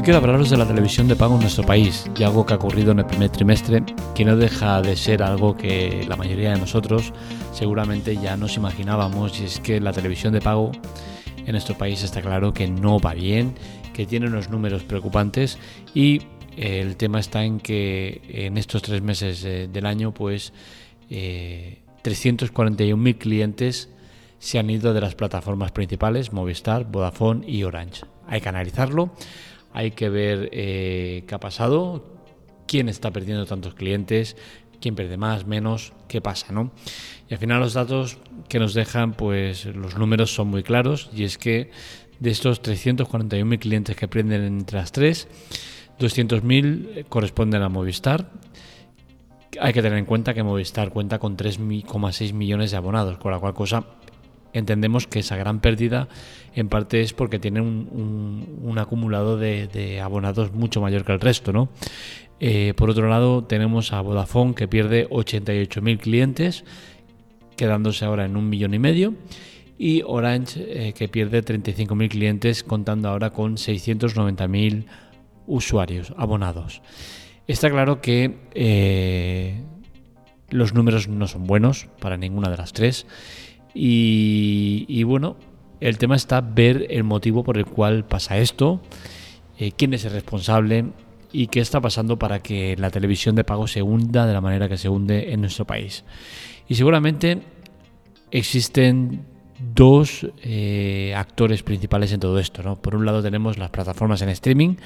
Hoy quiero hablaros de la televisión de pago en nuestro país y algo que ha ocurrido en el primer trimestre que no deja de ser algo que la mayoría de nosotros seguramente ya nos imaginábamos y es que la televisión de pago en nuestro país está claro que no va bien, que tiene unos números preocupantes y eh, el tema está en que en estos tres meses eh, del año pues eh, 341.000 clientes se han ido de las plataformas principales Movistar, Vodafone y Orange. Hay que analizarlo hay que ver eh, qué ha pasado, quién está perdiendo tantos clientes, quién pierde más, menos, qué pasa, ¿no? Y al final los datos que nos dejan, pues los números son muy claros y es que de estos 341.000 clientes que pierden entre las tres, 200.000 corresponden a Movistar. Hay que tener en cuenta que Movistar cuenta con 3,6 millones de abonados, con la cual cosa entendemos que esa gran pérdida en parte es porque tiene un, acumulado de, abonados mucho mayor que el resto, ¿no? Eh, por otro lado, tenemos a Vodafone que pierde 88.000 clientes, quedándose ahora en un millón y medio, y Orange eh, que pierde 35.000 clientes, contando ahora con 690.000 usuarios abonados. Está claro que eh, los números no son buenos para ninguna de las tres y, bueno, el tema está ver el motivo por el cual pasa esto, eh, quién es el responsable y qué está pasando para que la televisión de pago se hunda de la manera que se hunde en nuestro país. Y seguramente existen dos eh, actores principales en todo esto. ¿no? Por un lado tenemos las plataformas en streaming,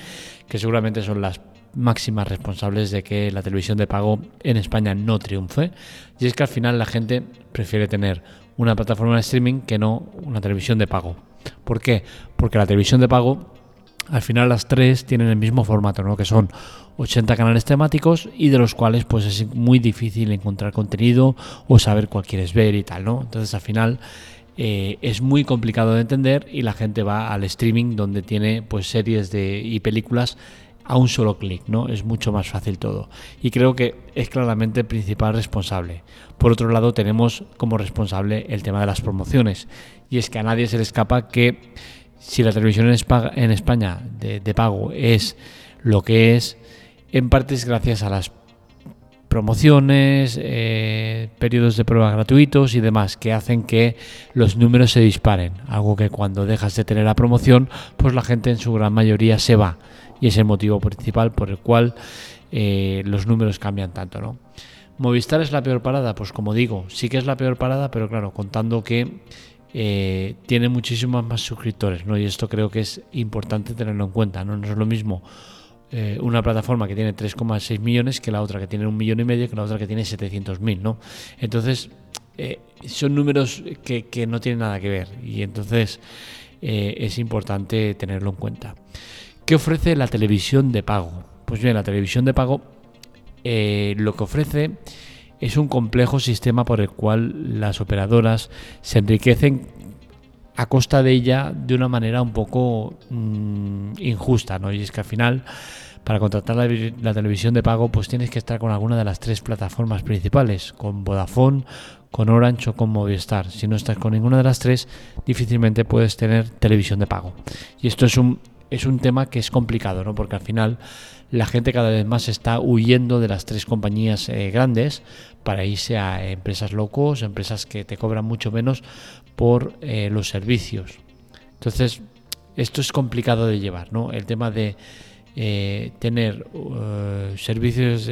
que seguramente son las máximas responsables de que la televisión de pago en España no triunfe. Y es que al final la gente prefiere tener una plataforma de streaming que no una televisión de pago. ¿Por qué? Porque la televisión de pago, al final las tres tienen el mismo formato, ¿no? que son 80 canales temáticos y de los cuales pues es muy difícil encontrar contenido o saber cuál quieres ver y tal, ¿no? Entonces al final eh, es muy complicado de entender y la gente va al streaming donde tiene pues series de, y películas a un solo clic, ¿no? Es mucho más fácil todo. Y creo que es claramente el principal responsable. Por otro lado, tenemos como responsable el tema de las promociones. Y es que a nadie se le escapa que si la televisión en España de, pago es lo que es, en parte es gracias a las promociones, eh, periodos de prueba gratuitos y demás que hacen que los números se disparen. Algo que cuando dejas de tener la promoción, pues la gente en su gran mayoría se va y es el motivo principal por el cual eh, los números cambian tanto, ¿no? Movistar es la peor parada, pues como digo, sí que es la peor parada, pero claro, contando que eh, tiene muchísimos más suscriptores, ¿no? Y esto creo que es importante tenerlo en cuenta, ¿no? Es lo mismo eh, una plataforma que tiene 3,6 millones que la otra que tiene un millón y medio que la otra que tiene 700.000, ¿no? Entonces, son números que, no tienen nada que ver y entonces es importante tenerlo en cuenta. ¿Qué ofrece la televisión de pago? Pues bien, la televisión de pago eh, lo que ofrece es un complejo sistema por el cual las operadoras se enriquecen a costa de ella de una manera un poco mm, injusta, ¿no? Y es que al final, para contratar la, la, televisión de pago, pues tienes que estar con alguna de las tres plataformas principales, con Vodafone, con Orange o con Movistar. Si no estás con ninguna de las tres, difícilmente puedes tener televisión de pago. Y esto es un es un tema que es complicado, ¿no? Porque al final la gente cada vez más está huyendo de las tres compañías eh, grandes para irse a empresas locos, empresas que te cobran mucho menos por eh, los servicios. Entonces, esto es complicado de llevar, ¿no? El tema de eh, tener servicios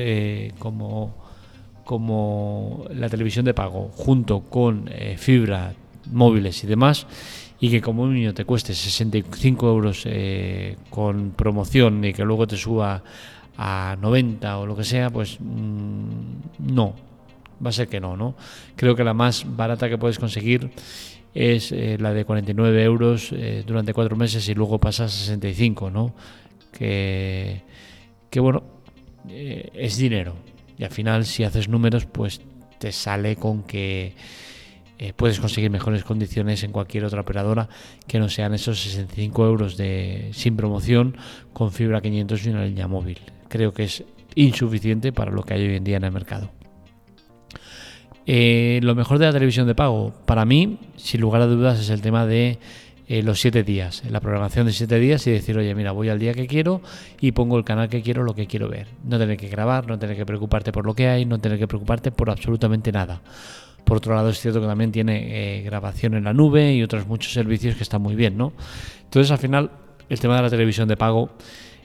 como, como la televisión de pago junto con fibra, móviles y demás y que como un niño te cueste 65 euros eh, con promoción y que luego te suba a 90 o lo que sea, pues mm, no, va a ser que no, ¿no? Creo que la más barata que puedes conseguir es eh, la de 49 euros eh, durante cuatro meses y luego pasa a 65, ¿no? Que, que bueno, es dinero. Y al final si haces números, pues te sale con que eh, puedes conseguir mejores condiciones en cualquier otra operadora que no sean esos 65 euros de, sin promoción con fibra 500 y una línea móvil. Creo que es insuficiente para lo que hay hoy en día en el mercado. Eh, lo mejor de la televisión de pago, para mí, sin lugar a dudas, es el tema de eh, los siete días, la programación de siete días y decir, oye, mira, voy al día que quiero y pongo el canal que quiero, lo que quiero ver. No tener que grabar, no tener que preocuparte por lo que hay, no tener que preocuparte por absolutamente nada. Por otro lado, es cierto que también tiene eh, grabación en la nube y otros muchos servicios que están muy bien, ¿no? Entonces, al final, el tema de la televisión de pago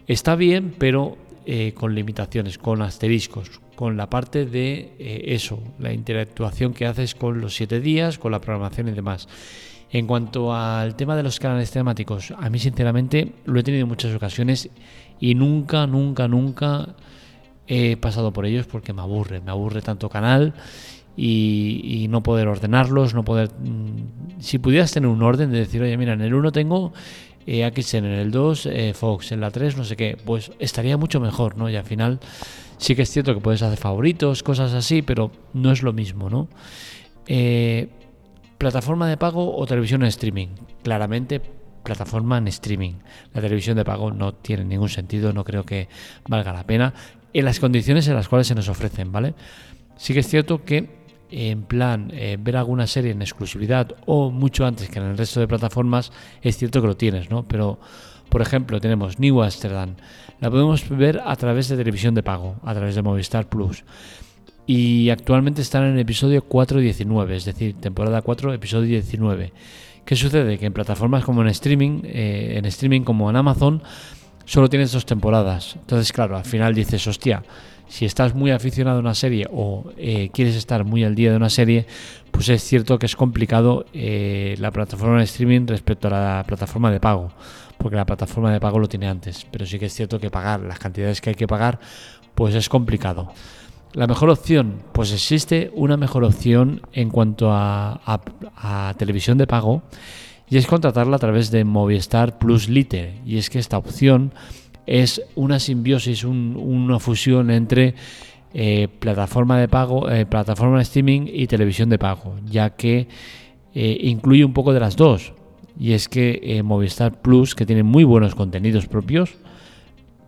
está bien, pero eh, con limitaciones, con asteriscos, con la parte de eh, eso, la interactuación que haces con los siete días, con la programación y demás. En cuanto al tema de los canales temáticos, a mí sinceramente lo he tenido en muchas ocasiones y nunca, nunca, nunca he pasado por ellos porque me aburre, me aburre tanto canal y, no poder ordenarlos, no poder... Mm, si pudieras tener un orden de decir, oye, mira, en el 1 tengo eh, en el 2 eh, Fox, en la 3 no sé qué, pues estaría mucho mejor, ¿no? Y al final sí que es cierto que puedes hacer favoritos, cosas así, pero no es lo mismo, ¿no? Eh, plataforma de pago o televisión en streaming. Claramente plataforma en streaming. La televisión de pago no tiene ningún sentido, no creo que valga la pena en las condiciones en las cuales se nos ofrecen, ¿vale? Sí que es cierto que en plan eh, ver alguna serie en exclusividad o mucho antes que en el resto de plataformas, es cierto que lo tienes, ¿no? Pero, por ejemplo, tenemos New Amsterdam. La podemos ver a través de televisión de pago, a través de Movistar Plus. Y actualmente están en el episodio 4.19, es decir, temporada 4, episodio 19. ¿Qué sucede? Que en plataformas como en streaming, eh, en streaming como en Amazon, solo tienes dos temporadas. Entonces, claro, al final dices, hostia, si estás muy aficionado a una serie o eh, quieres estar muy al día de una serie, pues es cierto que es complicado eh, la plataforma de streaming respecto a la plataforma de pago, porque la plataforma de pago lo tiene antes, pero sí que es cierto que pagar las cantidades que hay que pagar, pues es complicado. La mejor opción, pues existe una mejor opción en cuanto a, a televisión de pago y es contratarla a través de Movistar Plus Lite. Y es que esta opción es una simbiosis, una fusión entre eh, plataforma de pago, eh, plataforma de streaming y televisión de pago, ya que eh, incluye un poco de las dos. Y es que Movistar Plus, que tiene muy buenos contenidos propios,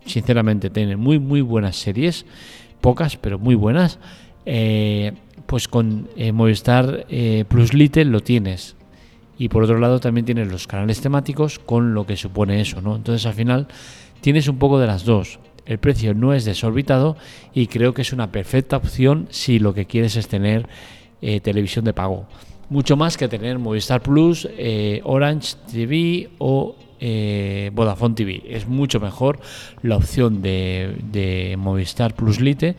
sinceramente tiene muy muy buenas series, pocas pero muy buenas, pues con Movistar Plus Lite lo tienes. Y por otro lado también tienes los canales temáticos con lo que supone eso, ¿no? Entonces al final tienes un poco de las dos. El precio no es desorbitado y creo que es una perfecta opción si lo que quieres es tener eh, televisión de pago. Mucho más que tener Movistar Plus, eh, Orange TV o eh, Vodafone TV. Es mucho mejor la opción de, Movistar Plus Lite.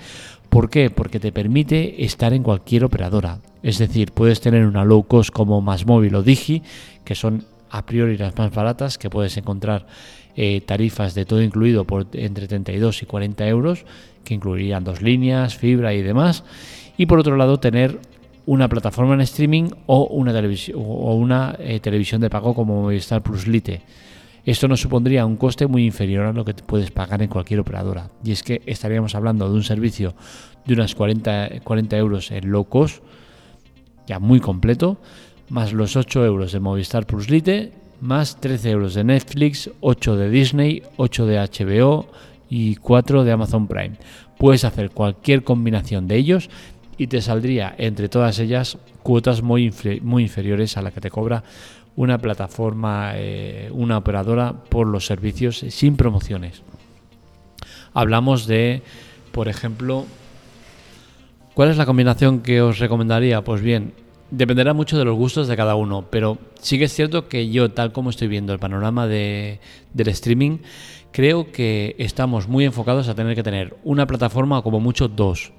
¿Por qué? Porque te permite estar en cualquier operadora. Es decir, puedes tener una low cost como Más Móvil o Digi, que son a priori las más baratas que puedes encontrar eh, tarifas de todo incluido por entre 32 y 40 euros, que incluirían dos líneas, fibra y demás. Y por otro lado, tener una plataforma en streaming o una, televisión, o una eh, televisión de pago como Movistar Plus Lite. Esto nos supondría un coste muy inferior a lo que puedes pagar en cualquier operadora. Y es que estaríamos hablando de un servicio de unas 40, 40 euros en low cost, ya muy completo, más los 8 euros de Movistar Plus Lite más 13 euros de Netflix, 8 de Disney, 8 de HBO y 4 de Amazon Prime. Puedes hacer cualquier combinación de ellos y te saldría entre todas ellas cuotas muy, muy inferiores a la que te cobra una plataforma, eh, una operadora por los servicios sin promociones. Hablamos de, por ejemplo, ¿cuál es la combinación que os recomendaría? Pues bien, Dependerá mucho de los gustos de cada uno, pero sí que es cierto que yo, tal como estoy viendo el panorama de, del streaming, creo que estamos muy enfocados a tener que tener una plataforma como mucho dos.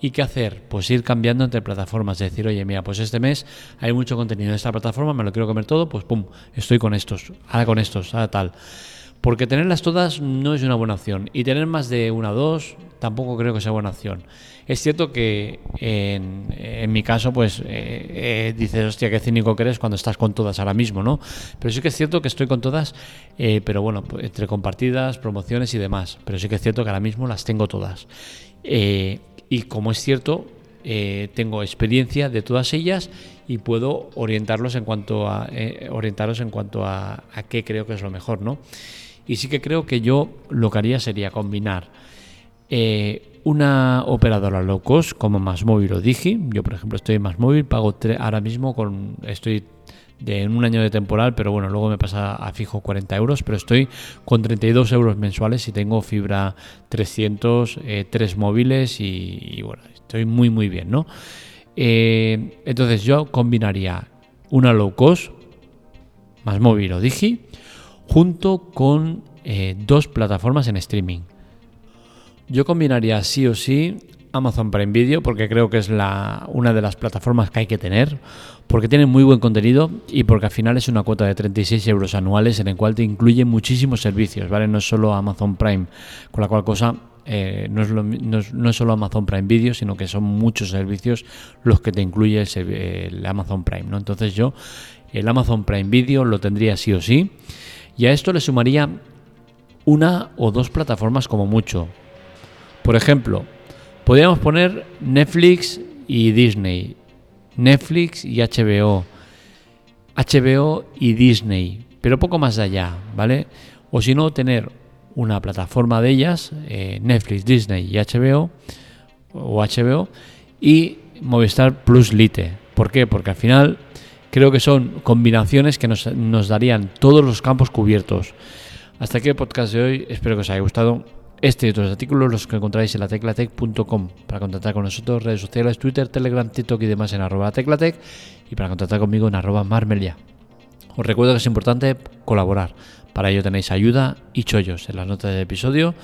¿Y qué hacer? Pues ir cambiando entre plataformas. Decir, oye, mira, pues este mes hay mucho contenido en esta plataforma, me lo quiero comer todo, pues pum, estoy con estos, ahora con estos, ahora tal. Porque tenerlas todas no es una buena opción. Y tener más de una o dos tampoco creo que sea buena opción. Es cierto que en, mi caso, pues eh, eh, dices, hostia, qué cínico que eres cuando estás con todas ahora mismo, ¿no? Pero sí que es cierto que estoy con todas, eh, pero bueno, pues, entre compartidas, promociones y demás. Pero sí que es cierto que ahora mismo las tengo todas. y como es cierto, tengo experiencia de todas ellas y puedo orientarlos en cuanto a orientaros en cuanto a qué creo que es lo mejor, ¿no? Y sí que creo que yo lo que haría sería combinar eh, una operadora low cost como Más Móvil o Digi. Yo, por ejemplo, estoy en Más Móvil, pago ahora mismo con estoy de un año de temporal, pero bueno, luego me pasa a fijo 40 euros, pero estoy con 32 euros mensuales y tengo fibra 300, eh, tres móviles y, bueno, estoy muy muy bien, ¿no? Eh, entonces yo combinaría una low cost más móvil o digi junto con eh, dos plataformas en streaming. Yo combinaría sí o sí Amazon Prime Video porque creo que es la, una de las plataformas que hay que tener, porque tiene muy buen contenido y porque al final es una cuota de 36 euros anuales en el cual te incluye muchísimos servicios, ¿vale? No es solo Amazon Prime, con la cual cosa eh, no, es no, es solo Amazon Prime Video, sino que son muchos servicios los que te incluye el, Amazon Prime, ¿no? Entonces yo el Amazon Prime Video lo tendría sí o sí y a esto le sumaría una o dos plataformas como mucho. Por ejemplo, Podríamos poner Netflix y Disney, Netflix y HBO, HBO y Disney, pero poco más allá, ¿vale? O si no, tener una plataforma de ellas, eh, Netflix, Disney y HBO, o HBO, y Movistar Plus Lite. ¿Por qué? Porque al final creo que son combinaciones que nos, nos darían todos los campos cubiertos. Hasta aquí el podcast de hoy, espero que os haya gustado. Este y otros artículos los que encontráis en la teclatec.com para contactar con nosotros, redes sociales, Twitter, Telegram, TikTok y demás en arroba teclatec y para contactar conmigo en arroba marmelia. Os recuerdo que es importante colaborar. Para ello tenéis ayuda y chollos en las notas del episodio.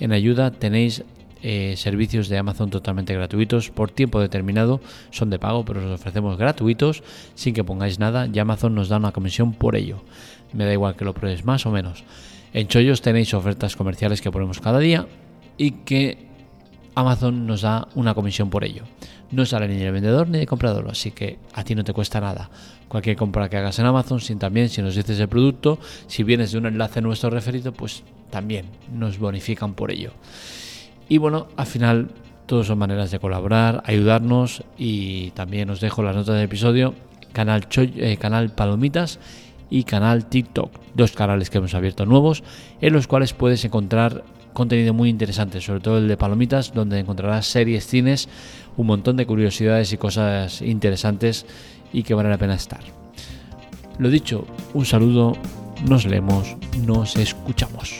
En ayuda tenéis eh, servicios de Amazon totalmente gratuitos por tiempo determinado. Son de pago, pero os ofrecemos gratuitos sin que pongáis nada y Amazon nos da una comisión por ello. Me da igual que lo pruebes más o menos. En Chollos tenéis ofertas comerciales que ponemos cada día y que Amazon nos da una comisión por ello. No sale ni de vendedor ni de comprador, así que a ti no te cuesta nada. Cualquier compra que hagas en Amazon, sin también si nos dices el producto, si vienes de un enlace nuestro referido, pues también nos bonifican por ello. Y bueno, al final todas son maneras de colaborar, ayudarnos y también os dejo las notas del episodio, canal, eh, canal Palomitas y canal TikTok, dos canales que hemos abierto nuevos en los cuales puedes encontrar contenido muy interesante, sobre todo el de Palomitas, donde encontrarás series, cines, un montón de curiosidades y cosas interesantes y que vale la pena estar. Lo dicho, un saludo, nos leemos, nos escuchamos.